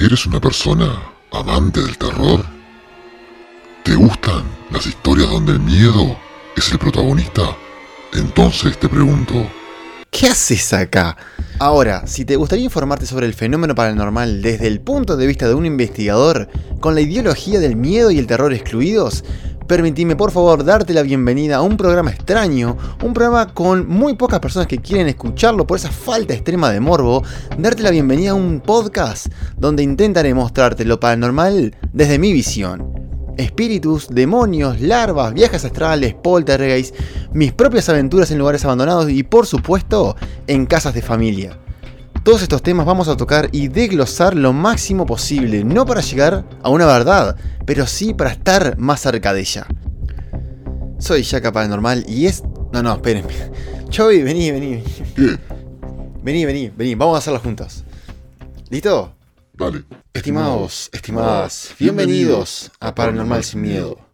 ¿Eres una persona amante del terror? ¿Te gustan las historias donde el miedo es el protagonista? Entonces te pregunto, ¿Qué haces acá? Ahora, si te gustaría informarte sobre el fenómeno paranormal desde el punto de vista de un investigador, con la ideología del miedo y el terror excluidos, permitime por favor darte la bienvenida a un programa extraño, un programa con muy pocas personas que quieren escucharlo por esa falta extrema de morbo, darte la bienvenida a un podcast donde intentaré mostrarte lo paranormal desde mi visión. Espíritus, demonios, larvas, viajes astrales, poltergeist, mis propias aventuras en lugares abandonados y por supuesto en casas de familia. Todos estos temas vamos a tocar y desglosar lo máximo posible, no para llegar a una verdad, pero sí para estar más cerca de ella. Soy Yaka Paranormal y es... No, no, espérenme. Chovy, vení, vení. ¿qué? Vení, vení, vení. Vamos a hacerlo juntos. ¿Listo? Dale. Estimados, estimadas, bienvenidos a Paranormal Sin Miedo.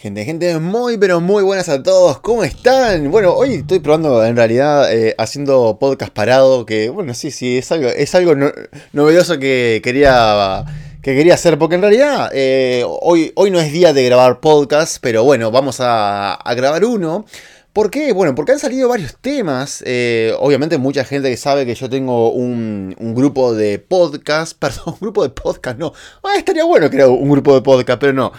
Gente, gente, muy pero muy buenas a todos, ¿cómo están? Bueno, hoy estoy probando en realidad eh, haciendo podcast parado, que bueno, sí, sí, es algo, es algo no- novedoso que quería, que quería hacer, porque en realidad eh, hoy, hoy no es día de grabar podcast, pero bueno, vamos a, grabar uno. ¿Por qué? Bueno, porque han salido varios temas. eh, obviamente mucha gente que sabe que yo tengo un, grupo de podcast. Perdón, un grupo de podcast, no. Ah, estaría bueno creo un grupo de podcast, pero no.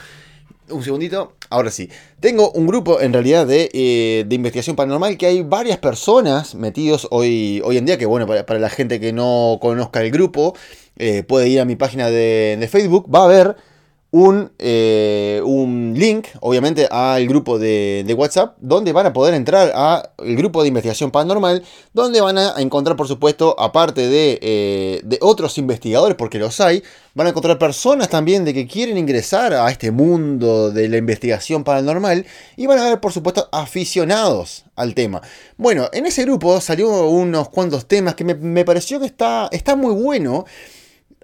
Un segundito, ahora sí. Tengo un grupo en realidad de, eh, de investigación paranormal que hay varias personas metidos hoy, hoy en día, que bueno, para, para la gente que no conozca el grupo, eh, puede ir a mi página de, de Facebook, va a ver un, eh, un link, obviamente, al grupo de, de WhatsApp, donde van a poder entrar al grupo de investigación paranormal, donde van a encontrar, por supuesto, aparte de, eh, de otros investigadores, porque los hay, van a encontrar personas también de que quieren ingresar a este mundo de la investigación paranormal, y van a ver, por supuesto, aficionados al tema. Bueno, en ese grupo salió unos cuantos temas que me, me pareció que está, está muy bueno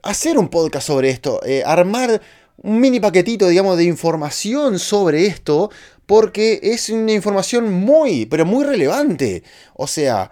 hacer un podcast sobre esto, eh, armar un mini paquetito, digamos, de información sobre esto, porque es una información muy, pero muy relevante. O sea,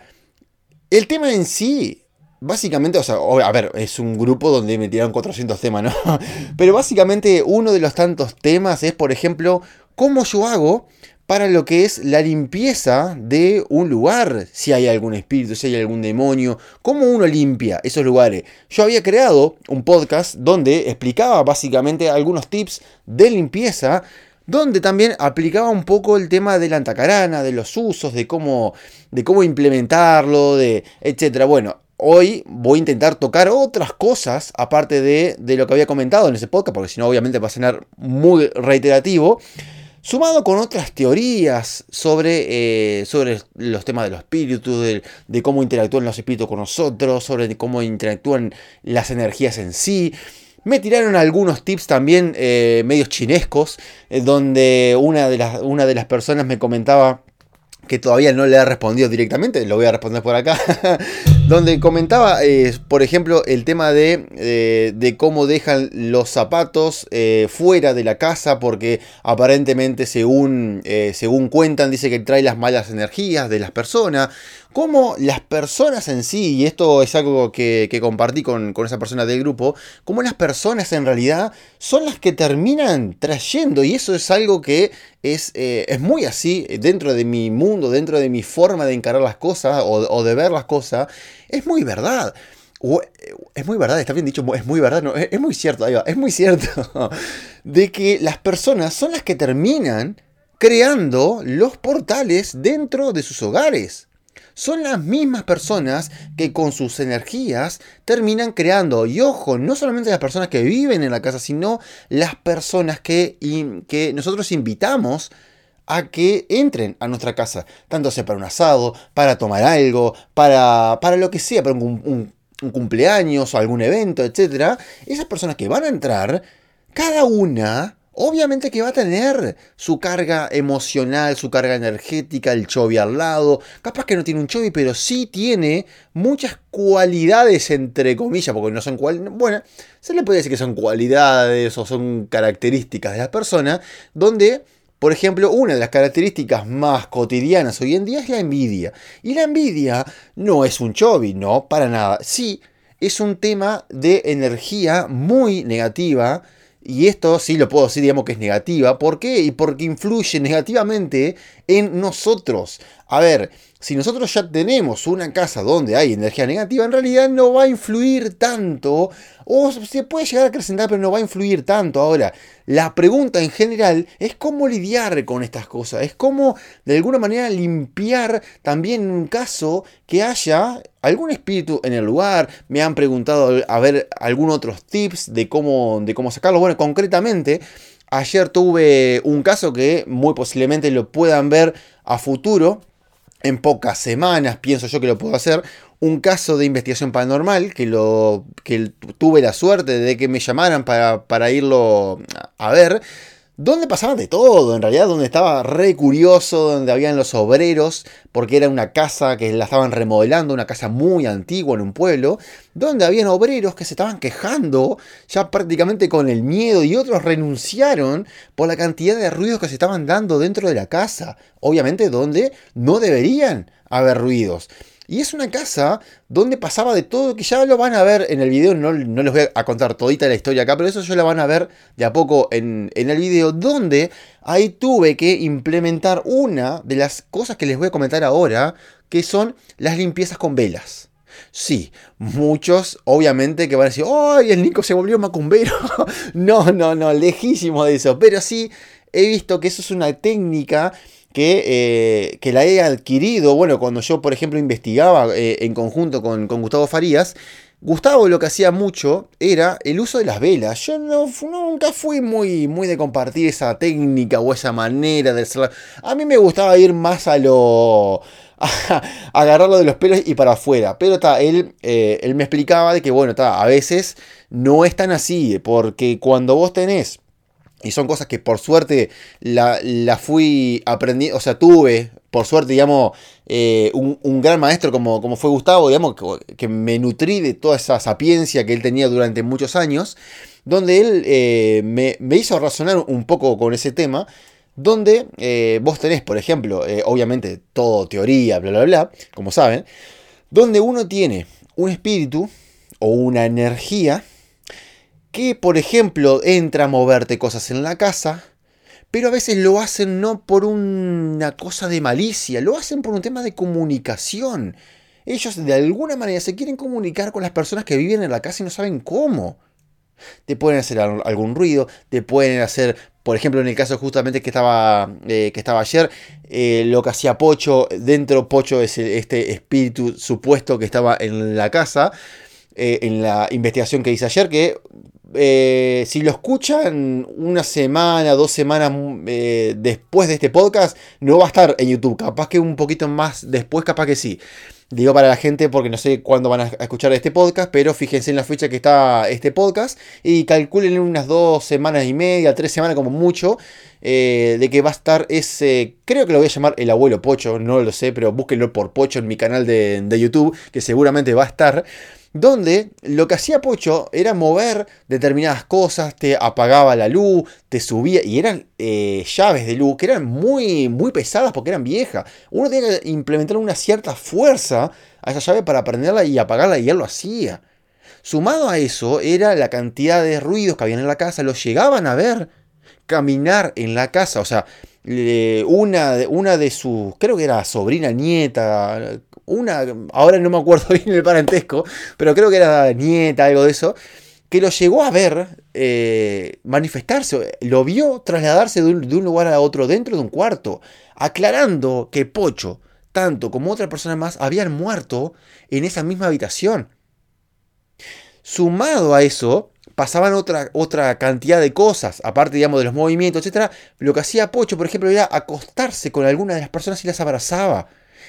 el tema en sí, básicamente, o sea, a ver, es un grupo donde me tiraron 400 temas, ¿no? Pero básicamente uno de los tantos temas es, por ejemplo, cómo yo hago para lo que es la limpieza de un lugar, si hay algún espíritu, si hay algún demonio, cómo uno limpia esos lugares. Yo había creado un podcast donde explicaba básicamente algunos tips de limpieza, donde también aplicaba un poco el tema de la antacarana, de los usos, de cómo, de cómo implementarlo, de etcétera. Bueno, hoy voy a intentar tocar otras cosas aparte de, de lo que había comentado en ese podcast, porque si no obviamente va a sonar muy reiterativo sumado con otras teorías sobre, eh, sobre los temas de los espíritus, de, cómo interactúan los espíritus con nosotros, sobre cómo interactúan las energías en sí. Me tiraron algunos tips también eh, medios chinescos, eh, donde una de, las, una de las personas me comentaba que todavía no le ha respondido directamente, lo voy a responder por acá, donde comentaba, eh, por ejemplo, el tema de, eh, de cómo dejan los zapatos eh, fuera de la casa, porque aparentemente, según, según cuentan, dice que trae las malas energías de las personas, cómo las personas en sí, y esto es algo que, compartí con, con esa persona del grupo, cómo las personas en realidad son las que terminan trayendo, y eso es algo que es, es muy así dentro de mi mundo, dentro de mi forma de encarar las cosas o de ver las cosas, es muy verdad. O- Es muy verdad, está bien dicho, es muy verdad, es, muy cierto, es muy cierto, de que las personas son las que terminan creando los portales dentro de sus hogares. Son las mismas personas que con sus energías terminan creando, y ojo, no solamente las personas que viven en la casa, sino las personas que, que nosotros invitamos a que entren a nuestra casa, tanto sea para un asado, para tomar algo, para, para lo que sea, para un, un- cumpleaños o algún evento, etc. Esas personas que van a entrar, cada una, obviamente que va a tener su carga emocional, su carga energética, el chovi al lado. Capaz que no tiene un chovi, pero sí tiene muchas cualidades, entre comillas, porque no son cualidades. Bueno, se le puede decir que son cualidades o son características de la persona, donde por ejemplo, una de las características más cotidianas hoy en día es la envidia. Y la envidia no es un chovi, no, para nada. Sí, es un tema de energía muy negativa. Y esto sí lo puedo decir, digamos que es negativa. ¿Por qué? Y porque influye negativamente en nosotros. A ver, si nosotros ya tenemos una casa donde hay energía negativa, en realidad no va a influir tanto, o se puede llegar a acrecentar, pero no va a influir tanto. Ahora, la pregunta en general es cómo lidiar con estas cosas, es cómo de alguna manera limpiar también un caso que haya algún espíritu en el lugar. Me han preguntado a ver algunos otros tips de cómo, de cómo sacarlo. Bueno, concretamente, ayer tuve un caso que muy posiblemente lo puedan ver a futuro en pocas semanas, pienso yo que lo puedo hacer, un caso de investigación paranormal que, lo, que tuve la suerte de que me llamaran para, para irlo a ver donde pasaba de todo, en realidad, donde estaba re curioso, donde habían los obreros, porque era una casa que la estaban remodelando, una casa muy antigua en un pueblo, donde habían obreros que se estaban quejando ya prácticamente con el miedo y otros renunciaron por la cantidad de ruidos que se estaban dando dentro de la casa, obviamente donde no deberían haber ruidos. Y es una casa donde pasaba de todo, que ya lo van a ver en el video, no, no les voy a contar todita la historia acá, pero eso ya lo van a ver de a poco en, en, el video, donde ahí tuve que implementar una de las cosas que les voy a comentar ahora, que son las limpiezas con velas. Sí, muchos obviamente que van a decir, ¡ay, el Nico se volvió macumbero! no, no, no, lejísimo de eso, pero sí he visto que eso es una técnica que, eh, la he adquirido, bueno, cuando yo, por ejemplo, investigaba eh, en conjunto con, Gustavo Farías, Gustavo lo que hacía mucho era el uso de las velas. Yo no, nunca fui muy, muy de compartir esa técnica o esa manera de hacerla. A mí me gustaba ir más a lo... agarrarlo de los pelos y para afuera. Pero ta, él, eh, él me explicaba de que, bueno, ta, a veces no es tan así, porque cuando vos tenés y son cosas que por suerte la, fui aprendiendo, o sea, tuve, por suerte, digamos, eh, un, gran maestro como, como fue Gustavo, digamos, que, me nutrí de toda esa sapiencia que él tenía durante muchos años, donde él eh, me, hizo razonar un poco con ese tema, donde eh, vos tenés, por ejemplo, obviamente todo teoría, bla, bla, bla, como saben, donde uno tiene un espíritu o una energía, que, por ejemplo, entra a moverte cosas en la casa, pero a veces lo hacen no por una cosa de malicia, lo hacen por un tema de comunicación. Ellos de alguna manera se quieren comunicar con las personas que viven en la casa y no saben cómo. Te pueden hacer algún ruido, te pueden hacer, por ejemplo, en el caso justamente que estaba, eh, que estaba ayer, eh, lo que hacía Pocho, dentro Pocho es este espíritu supuesto que estaba en la casa, eh, en la investigación que hice ayer, que eh, si lo escuchan una semana, dos semanas eh, después de este podcast, no va a estar en YouTube. Capaz que un poquito más después, capaz que sí. Digo para la gente porque no sé cuándo van a escuchar este podcast, pero fíjense en la fecha que está este podcast y calculen unas dos semanas y media, tres semanas como mucho, eh, de que va a estar ese, creo que lo voy a llamar el abuelo Pocho, no lo sé, pero búsquenlo por Pocho en mi canal de, de YouTube, que seguramente va a estar donde lo que hacía Pocho era mover determinadas cosas, te apagaba la luz, te subía, y eran eh, llaves de luz que eran muy, muy pesadas porque eran viejas. Uno tenía que implementar una cierta fuerza a esa llave para prenderla y apagarla, y él lo hacía. Sumado a eso, era la cantidad de ruidos que habían en la casa, los llegaban a ver caminar en la casa, o sea, una, una de sus, creo que era sobrina, nieta, una, ahora no me acuerdo bien el parentesco, pero creo que era nieta, algo de eso, que lo llegó a ver eh, manifestarse, lo vio trasladarse de un, lugar a otro dentro de un cuarto, aclarando que Pocho, tanto como otra persona más, habían muerto en esa misma habitación. Sumado a eso, pasaban otra, otra cantidad de cosas, aparte, digamos, de los movimientos, etc. Lo que hacía Pocho, por ejemplo, era acostarse con alguna de las personas y las abrazaba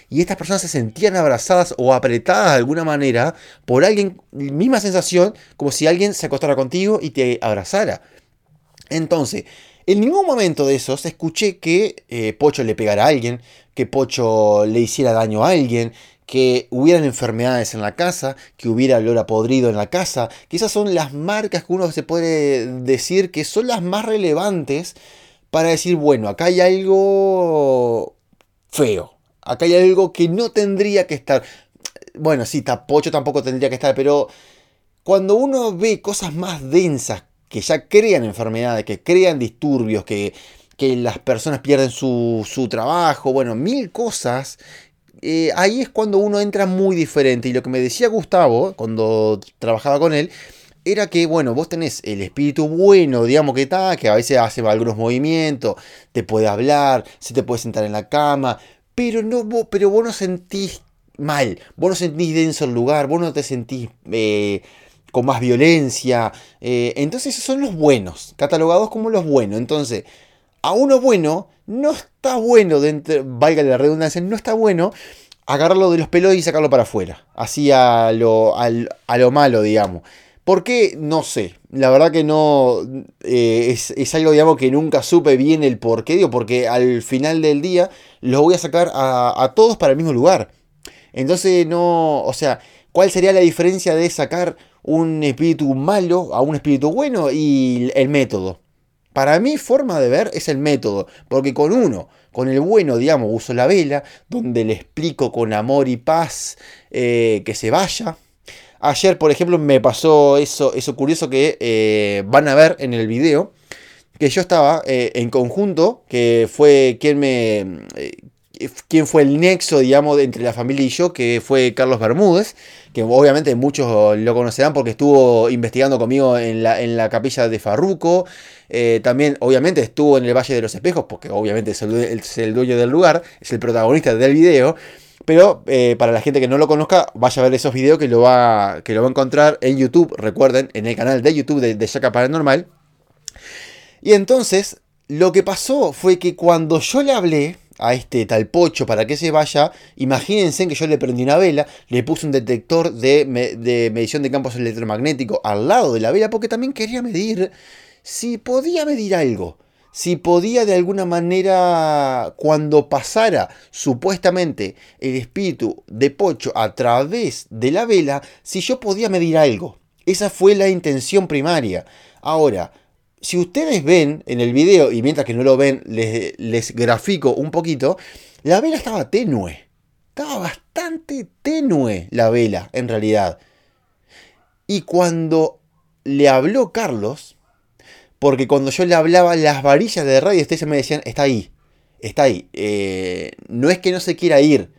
y estas personas se sentían abrazadas o apretadas de alguna manera por alguien, misma sensación como si alguien se acostara contigo y te abrazara. Entonces, en ningún momento de esos escuché que eh, Pocho le pegara a alguien, que Pocho le hiciera daño a alguien, que hubieran enfermedades en la casa, que hubiera olor a podrido en la casa, que esas son las marcas que uno se puede decir que son las más relevantes para decir, bueno, acá hay algo feo, Acá hay algo que no tendría que estar. Bueno, sí, Pocho tampoco tendría que estar, pero cuando uno ve cosas más densas que ya crean enfermedades, que crean disturbios, que, las personas pierden su, trabajo, bueno, mil cosas, eh, ahí es cuando uno entra muy diferente. Y lo que me decía Gustavo, cuando trabajaba con él, era que, bueno, vos tenés el espíritu bueno, digamos que está, que a veces hace algunos movimientos, te puede hablar, se te puede sentar en la cama, pero, no, pero vos no sentís mal, vos no sentís denso el lugar, vos no te sentís eh, con más violencia. Eh, entonces esos son los buenos, catalogados como los buenos. Entonces, a uno bueno, no está bueno, dentro, valga la redundancia, no está bueno agarrarlo de los pelos y sacarlo para afuera. Así a lo, a lo malo, digamos. ¿Por qué? No sé. La verdad que no. Eh, es, algo, digamos, que nunca supe bien el por qué. Digo, porque al final del día los voy a sacar a, todos para el mismo lugar. Entonces, no. O sea, ¿cuál sería la diferencia de sacar un espíritu malo a un espíritu bueno y el método. Para mi forma de ver es el método, porque con uno, con el bueno, digamos, uso la vela, donde le explico con amor y paz eh, que se vaya. Ayer, por ejemplo, me pasó eso, eso curioso que eh, van a ver en el video, que yo estaba eh, en conjunto, que fue quien me... quién fue el nexo, digamos, entre la familia y yo, que fue Carlos Bermúdez, que obviamente muchos lo conocerán porque estuvo investigando conmigo en la, en la capilla de Farruco. Eh, también, obviamente, estuvo en el Valle de los Espejos, porque obviamente es el, dueño del lugar, es el protagonista del video. Pero eh, para la gente que no lo conozca, vaya a ver esos videos que lo va, que lo va a encontrar en YouTube, recuerden, en el canal de YouTube de, de Paranormal. Y entonces, lo que pasó fue que cuando yo le hablé, a este tal pocho para que se vaya, imagínense que yo le prendí una vela, le puse un detector de, medición de campos electromagnéticos al lado de la vela porque también quería medir si podía medir algo. Si podía de alguna manera, cuando pasara supuestamente el espíritu de Pocho a través de la vela, si yo podía medir algo. Esa fue la intención primaria. Ahora, si ustedes ven en el video, y mientras que no lo ven, les, les grafico un poquito, la vela estaba tenue. Estaba bastante tenue la vela, en realidad. Y cuando le habló Carlos, porque cuando yo le hablaba, las varillas de radio ustedes me decían, está ahí, está ahí. Eh, no es que no se quiera ir,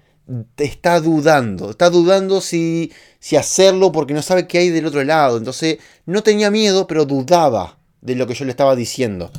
está dudando, está dudando si, si hacerlo porque no sabe qué hay del otro lado. Entonces, no tenía miedo, pero dudaba de lo que yo le estaba diciendo.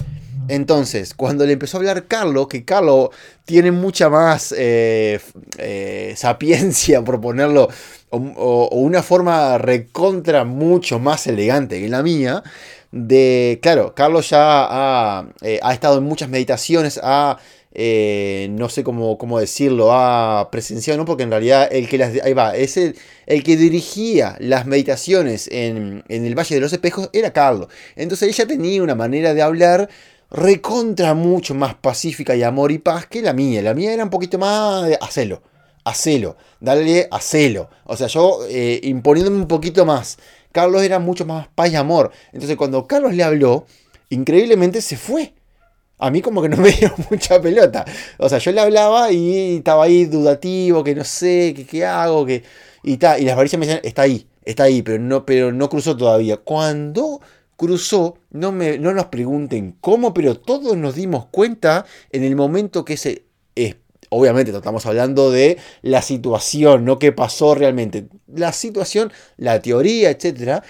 Entonces, cuando le empezó a hablar Carlos, que Carlos tiene mucha más eh, eh, sapiencia, por ponerlo, o, una forma recontra mucho más elegante que la mía, de, claro, Carlos ya ha, eh, ha estado en muchas meditaciones, ha eh, no sé cómo, cómo, decirlo, ha presenciado, ¿no? Porque en realidad el que las, ahí va, es el, el que dirigía las meditaciones en, el Valle de los Espejos era Carlos. Entonces ella tenía una manera de hablar recontra mucho más pacífica y amor y paz que la mía. La mía era un poquito más de hacelo, hacelo, dale hacelo. O sea, yo eh, imponiéndome un poquito más. Carlos era mucho más paz y amor. Entonces cuando Carlos le habló, increíblemente se fue a mí como que no me dio mucha pelota. O sea, yo le hablaba y estaba ahí dudativo, que no sé, que qué hago, que... Y, ta, y las varillas me decían, está ahí, está ahí, pero no, pero no cruzó todavía. Cuando cruzó, no, me, no nos pregunten cómo, pero todos nos dimos cuenta en el momento que se... obviamente estamos hablando de la situación, no qué pasó realmente. La situación, la teoría, etcétera,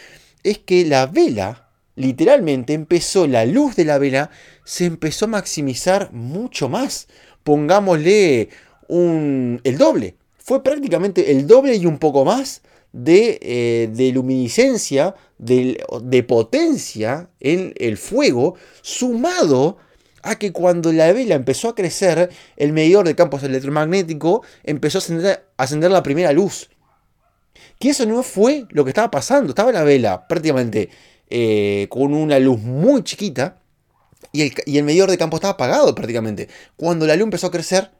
es que la vela literalmente empezó la luz de la vela, se empezó a maximizar mucho más. Pongámosle un, el doble. Fue prácticamente el doble y un poco más de, eh, de luminiscencia, de, de, potencia en el fuego, sumado a que cuando la vela empezó a crecer, el medidor de campos electromagnéticos empezó a ascender la primera luz. Que eso no fue lo que estaba pasando. Estaba la vela prácticamente eh, con una luz muy chiquita y el, medidor de campo estaba apagado prácticamente. Cuando la luz empezó a crecer,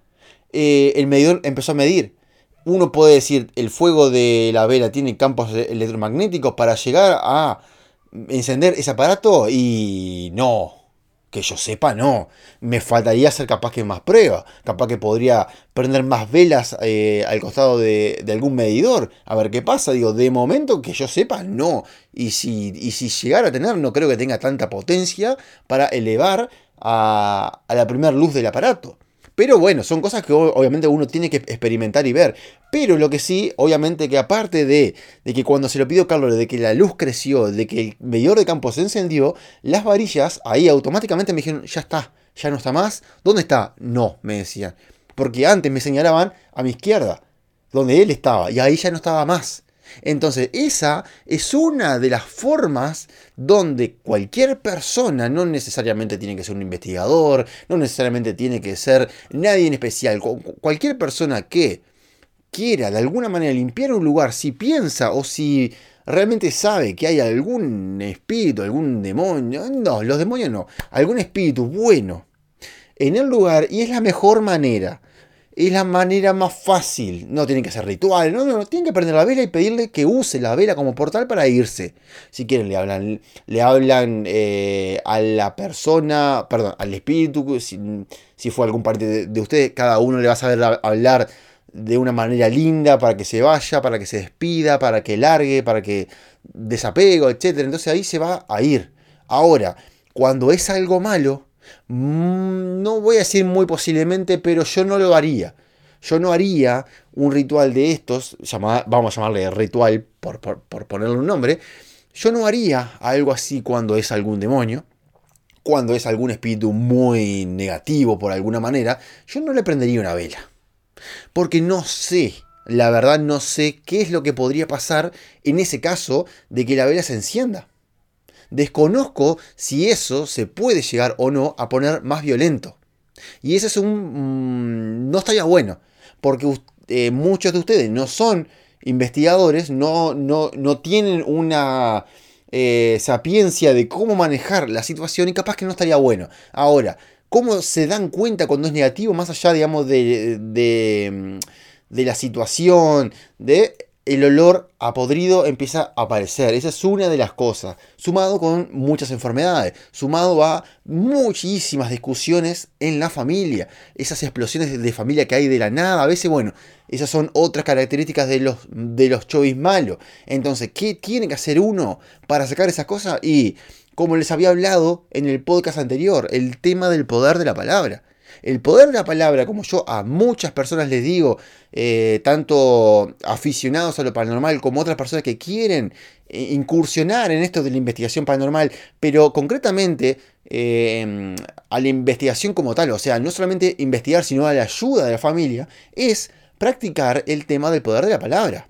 eh, el medidor empezó a medir. Uno puede decir, el fuego de la vela tiene campos electromagnéticos para llegar a encender ese aparato y no, Que yo sepa, no. Me faltaría hacer capaz que más pruebas. Capaz que podría prender más velas eh, al costado de, algún medidor. A ver qué pasa. Digo, de momento que yo sepa, no. Y si, y si llegara a tener, no creo que tenga tanta potencia para elevar a, a la primera luz del aparato. Pero bueno, son cosas que obviamente uno tiene que experimentar y ver. Pero lo que sí, obviamente que aparte de, de que cuando se lo pidió Carlos, de que la luz creció, de que el medidor de campo se encendió, las varillas ahí automáticamente me dijeron, ya está, ya no está más. ¿Dónde está? No, me decían. Porque antes me señalaban a mi izquierda, donde él estaba, y ahí ya no estaba más. Entonces, esa es una de las formas donde cualquier persona, no necesariamente tiene que ser un investigador, no necesariamente tiene que ser nadie en especial, cualquier persona que quiera de alguna manera limpiar un lugar, si piensa o si realmente sabe que hay algún espíritu, algún demonio, no, los demonios no, algún espíritu bueno en el lugar y es la mejor manera es la manera más fácil. No tienen que hacer rituales, no, no, tienen que prender la vela y pedirle que use la vela como portal para irse. Si quieren, le hablan, le hablan eh, a la persona, perdón, al espíritu, si, fue algún parte de, de, ustedes, cada uno le va a saber hablar de una manera linda para que se vaya, para que se despida, para que largue, para que desapego, etc. Entonces ahí se va a ir. Ahora, cuando es algo malo, no voy a decir muy posiblemente, pero yo no lo haría. Yo no haría un ritual de estos, vamos a llamarle ritual por, ponerle un nombre. Yo no haría algo así cuando es algún demonio, cuando es algún espíritu muy negativo por alguna manera. Yo no le prendería una vela. Porque no sé, la verdad no sé qué es lo que podría pasar en ese caso de que la vela se encienda. Desconozco si eso se puede llegar o no a poner más violento. Y eso es un... Mm, no estaría bueno, porque eh, muchos de ustedes no son investigadores, no, no, no tienen una eh, sapiencia de cómo manejar la situación y capaz que no estaría bueno. Ahora, ¿cómo se dan cuenta cuando es negativo más allá, digamos, de, de, mm, de la situación, de el olor a podrido empieza a aparecer. Esa es una de las cosas. Sumado con muchas enfermedades. Sumado a muchísimas discusiones en la familia. Esas explosiones de familia que hay de la nada. A veces, bueno, esas son otras características de los, de los chovis malos. Entonces, ¿qué tiene que hacer uno para sacar esas cosas? Y, como les había hablado en el podcast anterior, el tema del poder de la palabra. El poder de la palabra, como yo a muchas personas les digo, eh, tanto aficionados a lo paranormal como otras personas que quieren eh, incursionar en esto de la investigación paranormal, pero concretamente em, a la investigación como tal, o sea, no solamente investigar, sino a la ayuda de la familia, es practicar el tema del poder de la palabra.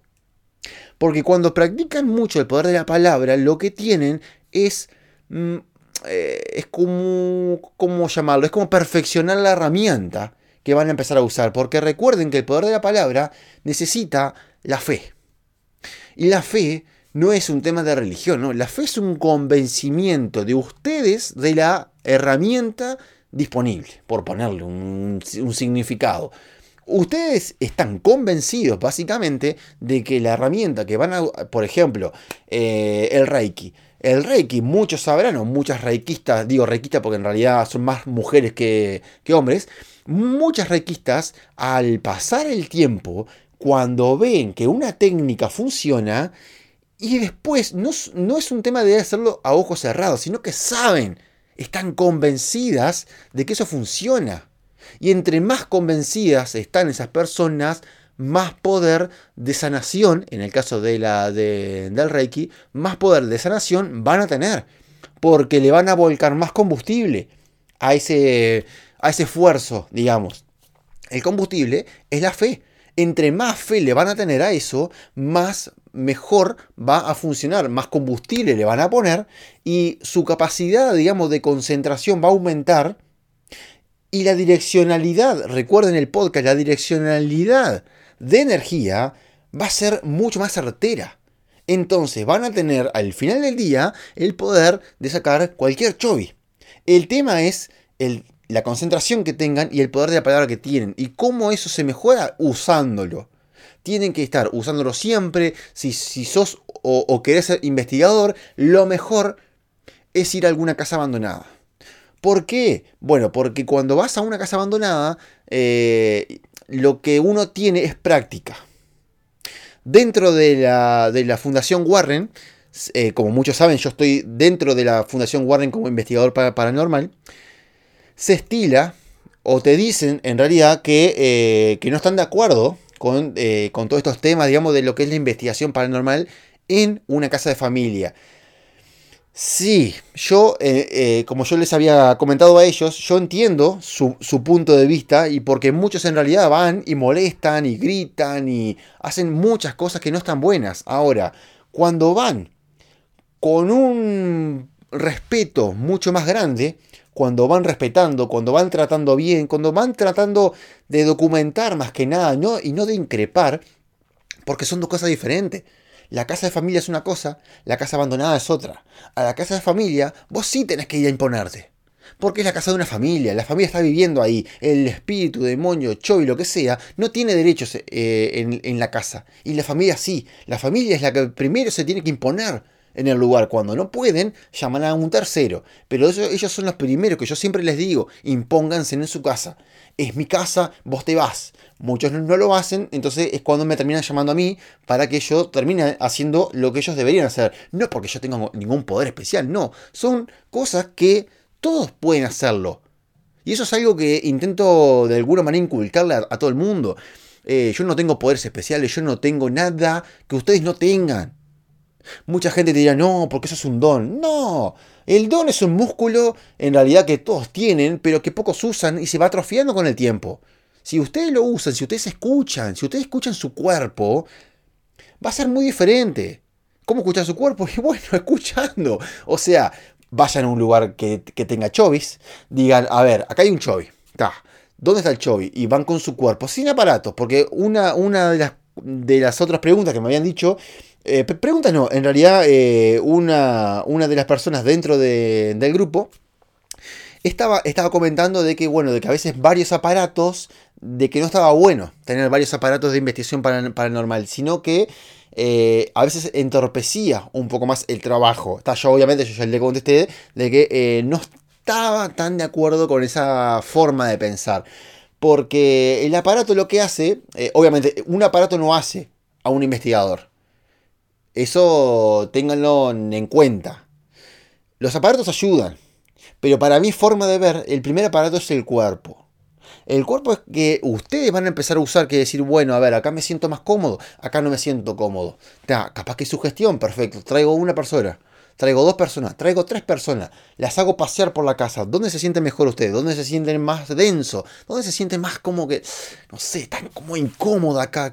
Porque cuando practican mucho el poder de la palabra, lo que tienen es mm, eh, es como, ¿cómo llamarlo? Es como perfeccionar la herramienta que van a empezar a usar. Porque recuerden que el poder de la palabra necesita la fe. Y la fe no es un tema de religión, ¿no? La fe es un convencimiento de ustedes de la herramienta disponible, por ponerle un, significado. Ustedes están convencidos básicamente de que la herramienta que van a, por ejemplo, eh, el Reiki, el Reiki, muchos sabrán, o muchas reikistas, digo reikistas porque en realidad son más mujeres que, hombres, muchas reikistas al pasar el tiempo, cuando ven que una técnica funciona, y después no, no es un tema de hacerlo a ojos cerrados, sino que saben, están convencidas de que eso funciona. Y entre más convencidas están esas personas, más poder de sanación, en el caso de la, del Reiki, más poder de sanación van a tener, porque le van a volcar más combustible a ese, a ese esfuerzo, digamos. El combustible es la fe. Entre más fe le van a tener a eso, más mejor va a funcionar, más combustible le van a poner y su capacidad, digamos, de concentración va a aumentar. Y la direccionalidad, recuerden el podcast, la direccionalidad de energía va a ser mucho más certera. Entonces van a tener al final del día el poder de sacar cualquier chovi. El tema es la concentración que tengan y el poder de la palabra que tienen. Y cómo eso se mejora usándolo. Tienen que estar usándolo siempre. Si, si sos o, o querés ser investigador, lo mejor es ir a alguna casa abandonada. ¿Por qué? Bueno, porque cuando vas a una casa abandonada, eh, lo que uno tiene es práctica. Dentro de la, de la Fundación Warren, eh, como muchos saben, yo estoy dentro de la Fundación Warren como investigador paranormal, se estila o te dicen en realidad que, eh, que no están de acuerdo con, con, todos estos temas, digamos, de lo que es la investigación paranormal en una casa de familia. Sí, yo, eh, eh, como yo les había comentado a ellos, yo entiendo su, punto de vista y porque muchos en realidad van y molestan y gritan y hacen muchas cosas que no están buenas. Ahora, cuando van con un respeto mucho más grande, cuando van respetando, cuando van tratando bien, cuando van tratando de documentar más que nada ¿no? y no de increpar, porque son dos cosas diferentes. La casa de familia es una cosa, la casa abandonada es otra. A la casa de familia vos sí tenés que ir a imponerte. Porque es la casa de una familia, la familia está viviendo ahí, el espíritu, demonio, y lo que sea, no tiene derechos eh, en, la casa. Y la familia sí, la familia es la que primero se tiene que imponer en el lugar. Cuando no pueden, llaman a un tercero. Pero ellos son los primeros que yo siempre les digo, impónganse en su casa. Es mi casa, vos te vas. Muchos no, lo hacen, entonces es cuando me terminan llamando a mí para que yo termine haciendo lo que ellos deberían hacer. No porque yo tenga ningún poder especial, no. Son cosas que todos pueden hacerlo. Y eso es algo que intento de alguna manera inculcarle a, todo el mundo. Eh, yo no tengo poderes especiales, yo no tengo nada que ustedes no tengan. Mucha gente te dirá, no, porque eso es un don. No, el don es un músculo en realidad que todos tienen, pero que pocos usan y se va atrofiando con el tiempo. Si ustedes lo usan, si ustedes escuchan, si ustedes escuchan su cuerpo, va a ser muy diferente. ¿Cómo escuchar su cuerpo? Y bueno, escuchando. O sea, vayan a un lugar que, tenga chovis, digan, a ver, acá hay un chovis. ¿Dónde está el chovis? Y van con su cuerpo, sin aparatos, porque una, una de, las, de las otras preguntas que me habían dicho, eh, preguntas no, en realidad eh, una, una de las personas dentro del grupo estaba, estaba comentando de que, bueno, de que a veces varios aparatos, de que no estaba bueno tener varios aparatos de investigación paranormal, sino que eh, a veces entorpecía un poco más el trabajo. Está, yo obviamente, yo ya le contesté de que eh, no estaba tan de acuerdo con esa forma de pensar. Porque el aparato lo que hace, obviamente, un aparato no hace a un investigador. Eso ténganlo en cuenta. Los aparatos ayudan, pero para mi forma de ver, el primer aparato es el cuerpo. El cuerpo es que ustedes van a empezar a usar que decir, bueno, a ver, acá me siento más cómodo, acá no me siento cómodo. capaz que es su gestión, perfecto. Traigo una persona, traigo dos personas, traigo tres personas, las hago pasear por la casa. ¿Dónde se sienten mejor ustedes? ¿Dónde se sienten más denso? ¿Dónde se sienten más como que, no sé, tan como incómoda acá?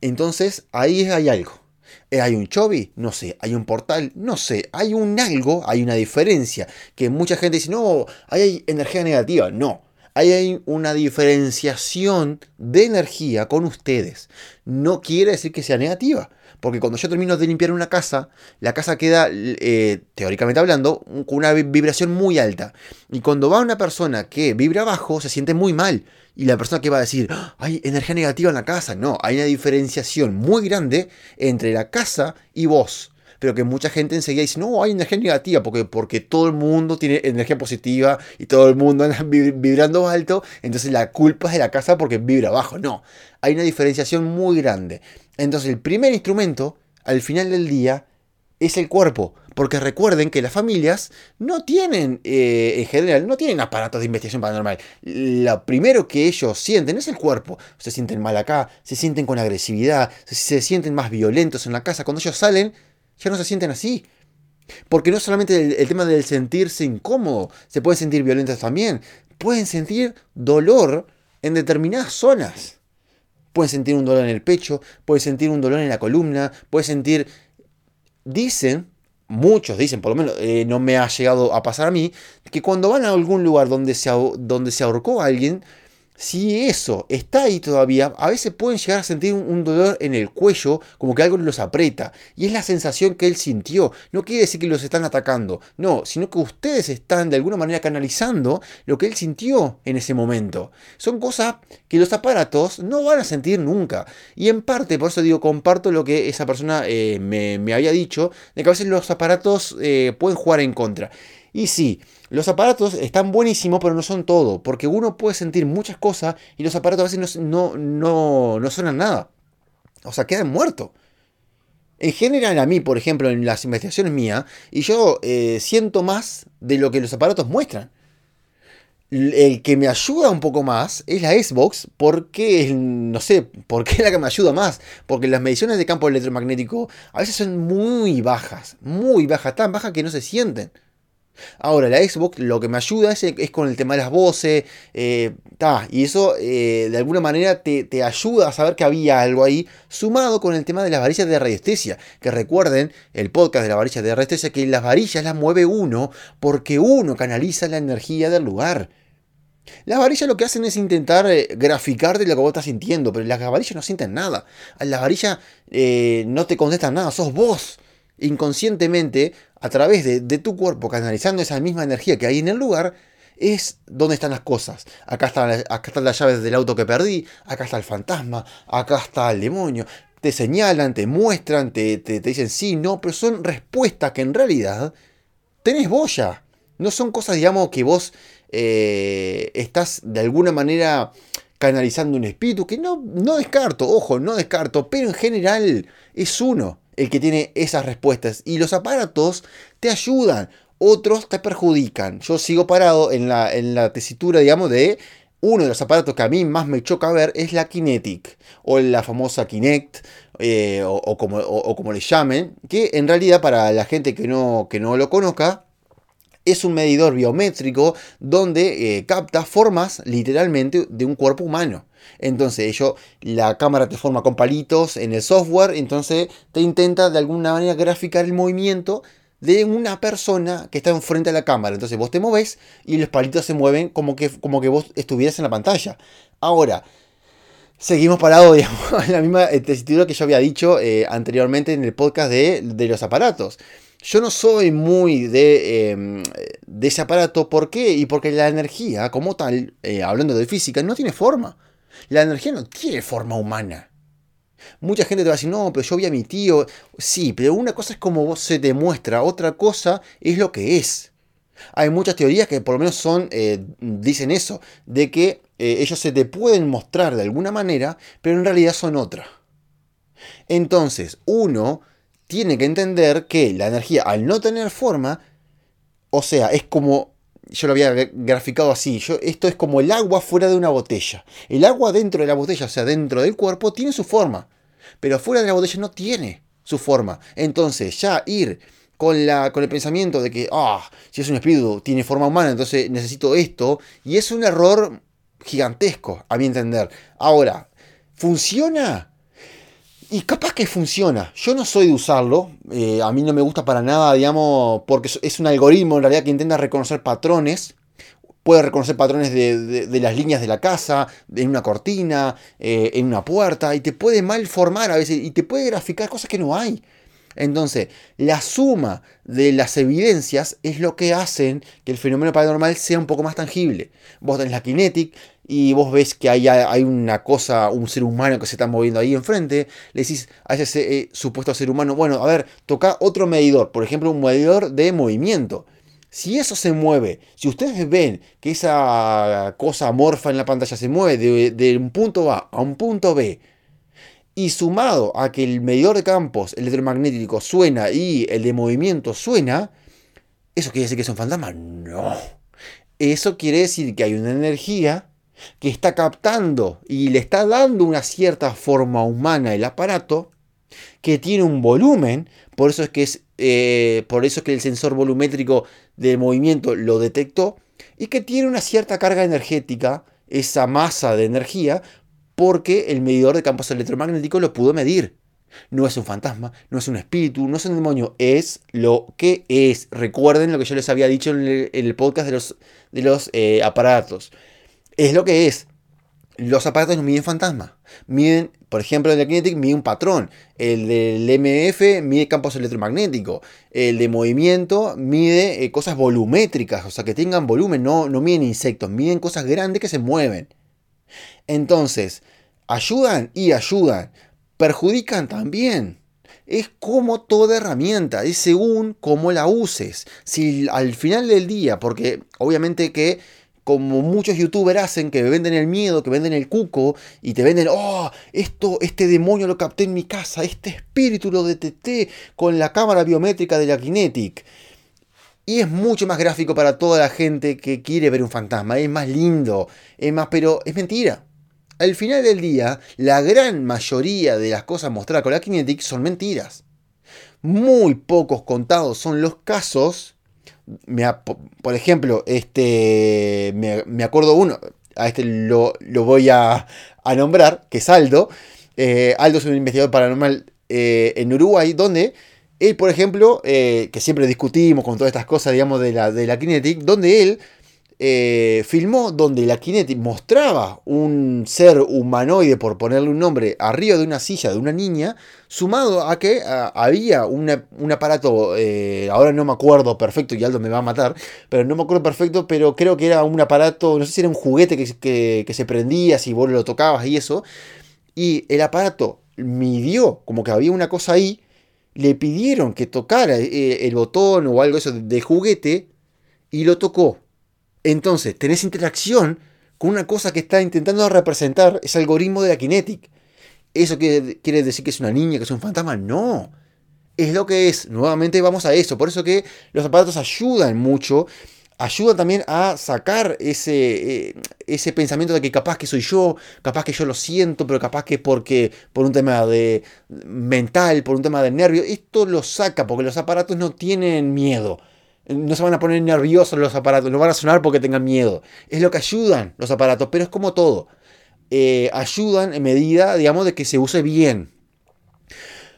Entonces ahí hay algo. Eh, ¿Hay un chovi? No sé. ¿Hay un portal? No sé. Hay un algo, hay una diferencia. Que mucha gente dice, no, hay energía negativa. No. hay una diferenciación de energía con ustedes. No quiere decir que sea negativa. Porque cuando yo termino de limpiar una casa, la casa queda, eh, teóricamente hablando, con una vibración muy alta. Y cuando va una persona que vibra bajo, se siente muy mal. Y la persona que va a decir, ah, hay energía negativa en la casa. No, hay una diferenciación muy grande entre la casa y vos pero que mucha gente enseguida dice, no, hay energía negativa, porque, porque todo el mundo tiene energía positiva y todo el mundo anda vibrando alto, entonces la culpa es de la casa porque vibra bajo. No, hay una diferenciación muy grande. Entonces el primer instrumento, al final del día, es el cuerpo. Porque recuerden que las familias no tienen, eh, en general, no tienen aparatos de investigación paranormal. Lo primero que ellos sienten es el cuerpo. Se sienten mal acá, se sienten con agresividad, se sienten más violentos en la casa. Cuando ellos salen, ya no se sienten así. Porque no solamente el, tema del sentirse incómodo, se pueden sentir violentos también. Pueden sentir dolor en determinadas zonas. Pueden sentir un dolor en el pecho, pueden sentir un dolor en la columna, pueden sentir... Dicen, muchos dicen, por lo menos eh, no me ha llegado a pasar a mí, que cuando van a algún lugar donde se, donde se ahorcó alguien, si eso está ahí todavía, a veces pueden llegar a sentir un, dolor en el cuello, como que algo los aprieta. Y es la sensación que él sintió. No quiere decir que los están atacando, no, sino que ustedes están de alguna manera canalizando lo que él sintió en ese momento. Son cosas que los aparatos no van a sentir nunca. Y en parte, por eso digo, comparto lo que esa persona eh, me, había dicho, de que a veces los aparatos eh, pueden jugar en contra. Y sí, los aparatos están buenísimos, pero no son todo, porque uno puede sentir muchas cosas y los aparatos a veces no, no, no, suenan nada. O sea, quedan muertos. En general, a mí, por ejemplo, en las investigaciones mías, y yo eh, siento más de lo que los aparatos muestran el que me ayuda un poco más es la Xbox, porque, no sé, ¿por qué es la que me ayuda más? Porque las mediciones de campo electromagnético a veces son muy bajas, muy bajas, tan bajas que no se sienten. Ahora, la Xbox lo que me ayuda es, con el tema de las voces, eh, y eso eh, de alguna manera te, te, ayuda a saber que había algo ahí, sumado con el tema de las varillas de radiestesia. Que recuerden el podcast de las varillas de radiestesia, que las varillas las mueve uno porque uno canaliza la energía del lugar. Las varillas lo que hacen es intentar eh, graficar de lo que vos estás sintiendo, pero las varillas no sienten nada. Las varillas eh, no te contestan nada, sos vos inconscientemente, a través de, tu cuerpo, canalizando esa misma energía que hay en el lugar, es donde están las cosas. Acá están, acá están las llaves del auto que perdí, acá está el fantasma, acá está el demonio. Te señalan, te muestran, te, te, te dicen sí, no, pero son respuestas que en realidad tenés vos ya. No son cosas, digamos, que vos eh, estás de alguna manera canalizando un espíritu, que no, no descarto, ojo, no descarto, pero en general es uno el que tiene esas respuestas y los aparatos te ayudan, otros te perjudican. Yo sigo parado en la, tesitura, digamos, de uno de los aparatos que a mí más me choca ver es la Kinetic o la famosa Kinect eh, o, como, o, como, le llamen, que en realidad para la gente que no, que no lo conozca, es un medidor biométrico donde eh, capta formas literalmente de un cuerpo humano. Entonces, ello, la cámara te forma con palitos en el software, entonces te intenta de alguna manera graficar el movimiento de una persona que está enfrente a la cámara. Entonces vos te moves y los palitos se mueven como que, como que vos estuvieras en la pantalla. Ahora, seguimos parados, digamos, en la misma tesitura que yo había dicho eh, anteriormente en el podcast de, de los aparatos. Yo no soy muy de, em, de, ese aparato. ¿Por qué? Y porque la energía, como tal, eh, hablando de física, no tiene forma. La energía no tiene forma humana. Mucha gente te va a decir, no, pero yo vi a mi tío. Sí, pero una cosa es como vos se te muestra, otra cosa es lo que es. Hay muchas teorías que por lo menos son, eh, dicen eso, de que eh, ellos se te pueden mostrar de alguna manera, pero en realidad son otra. Entonces, uno tiene que entender que la energía, al no tener forma, o sea, es como, yo lo había graficado así, yo, esto es como el agua fuera de una botella. El agua dentro de la botella, o sea, dentro del cuerpo, tiene su forma, pero fuera de la botella no tiene su forma. Entonces, ya ir con, la, con el pensamiento de que, ah, si es un espíritu, tiene forma humana, entonces necesito esto, y es un error gigantesco, a mi entender. Ahora, ¿funciona? Y capaz que funciona. Yo no soy de usarlo. Eh, a mí no me gusta para nada, digamos, porque es un algoritmo en realidad que intenta reconocer patrones. Puede reconocer patrones de, las líneas de la casa, en una cortina, eh, en una puerta, y te puede malformar a veces, y te puede graficar cosas que no hay. Entonces, la suma de las evidencias es lo que hacen que el fenómeno paranormal sea un poco más tangible. Vos tenés la kinetic y vos ves que hay, hay una cosa, un ser humano que se está moviendo ahí enfrente, le decís a ese eh, supuesto ser humano, bueno, a ver, toca otro medidor, por ejemplo, un medidor de movimiento. Si eso se mueve, si ustedes ven que esa cosa amorfa en la pantalla se mueve de, de un punto A a un punto B, y sumado a que el medidor de campos electromagnético suena y el de movimiento suena, ¿eso quiere decir que es un fantasma? No. Eso quiere decir que hay una energía que está captando y le está dando una cierta forma humana el aparato, que tiene un volumen, por eso es que, es, eh, por eso es que el sensor volumétrico de movimiento lo detectó, y que tiene una cierta carga energética, esa masa de energía, porque el medidor de campos electromagnéticos lo pudo medir. No es un fantasma, no es un espíritu, no es un demonio, es lo que es. Recuerden lo que yo les había dicho en el, podcast de los, eh, aparatos. Es lo que es. Los aparatos no miden fantasmas. Miden, por ejemplo, el de Kinetic mide un patrón. El del MF mide campos electromagnéticos. El de movimiento mide eh, cosas volumétricas, o sea, que tengan volumen, no, no miden insectos, miden cosas grandes que se mueven. Entonces, ayudan y ayudan, perjudican también. es como toda herramienta, es según cómo la uses. Si al final del día, porque obviamente que como muchos youtubers hacen, que venden el miedo, que venden el cuco, y te venden, oh, esto, este demonio lo capté en mi casa, este espíritu lo detecté con la cámara biométrica de la Kinetic. Y es mucho más gráfico para toda la gente que quiere ver un fantasma, es más lindo, es más, pero es mentira. Al final del día, la gran mayoría de las cosas mostradas con la Kinetic son mentiras. Muy pocos contados son los casos por ejemplo, este, me, acuerdo uno, a este lo, voy a, nombrar, que es Aldo. Eh, Aldo es un investigador paranormal eh, en Uruguay, donde él, por ejemplo, eh, que siempre discutimos con todas estas cosas, digamos, de la, de la Kinetic, donde él eh, filmó donde la Kinetic mostraba un ser humanoide, por ponerle un nombre, arriba de una silla de una niña, sumado a que había un aparato, eh, ahora no me acuerdo perfecto y Aldo me va a matar, pero no me acuerdo perfecto, pero creo que era un aparato, no sé si era un juguete que, que se prendía si vos lo tocabas y eso, y el aparato midió como que había una cosa ahí, le pidieron que tocara eh, el botón o algo eso de juguete y lo tocó entonces, tenés interacción con una cosa que está intentando representar ese algoritmo de la Kinetic. ¿Eso quiere, decir que es una niña, que es un fantasma? No. Es lo que es. Nuevamente vamos a eso. Por eso que los aparatos ayudan mucho. Ayudan también a sacar ese, eh, ese pensamiento de que capaz que soy yo, capaz que yo lo siento, pero capaz que porque por un tema de mental, por un tema de nervio, esto lo saca porque los aparatos no tienen miedo no se van a poner nerviosos los aparatos, no van a sonar porque tengan miedo. Es lo que ayudan los aparatos, pero es como todo. Eh, ayudan en medida, digamos, de que se use bien.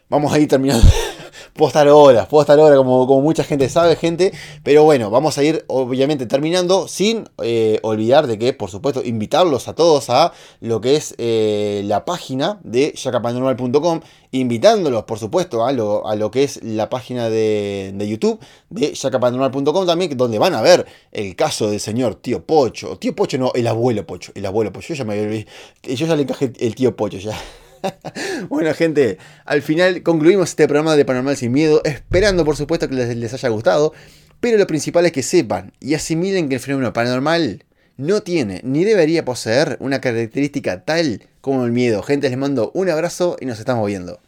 Vamos a ir terminando. puedo estar horas, puedo estar horas, como, como mucha gente sabe, gente. Pero bueno, vamos a ir obviamente terminando sin eh, olvidar de que, por supuesto, invitarlos a todos a lo que es eh, la página de yacapanormal.com. Invitándolos, por supuesto, a lo, a lo que es la página de, YouTube de yacapanormal.com también, donde van a ver el caso del señor tío Pocho. Tío Pocho no, el abuelo Pocho. El abuelo Pocho. Yo ya, me, yo ya le encajé el tío Pocho ya. bueno, gente, al final concluimos este programa de Paranormal Sin Miedo, esperando por supuesto que les, haya gustado, pero lo principal es que sepan y asimilen que el fenómeno paranormal no tiene ni debería poseer una característica tal como el miedo. Gente, les mando un abrazo y nos estamos viendo.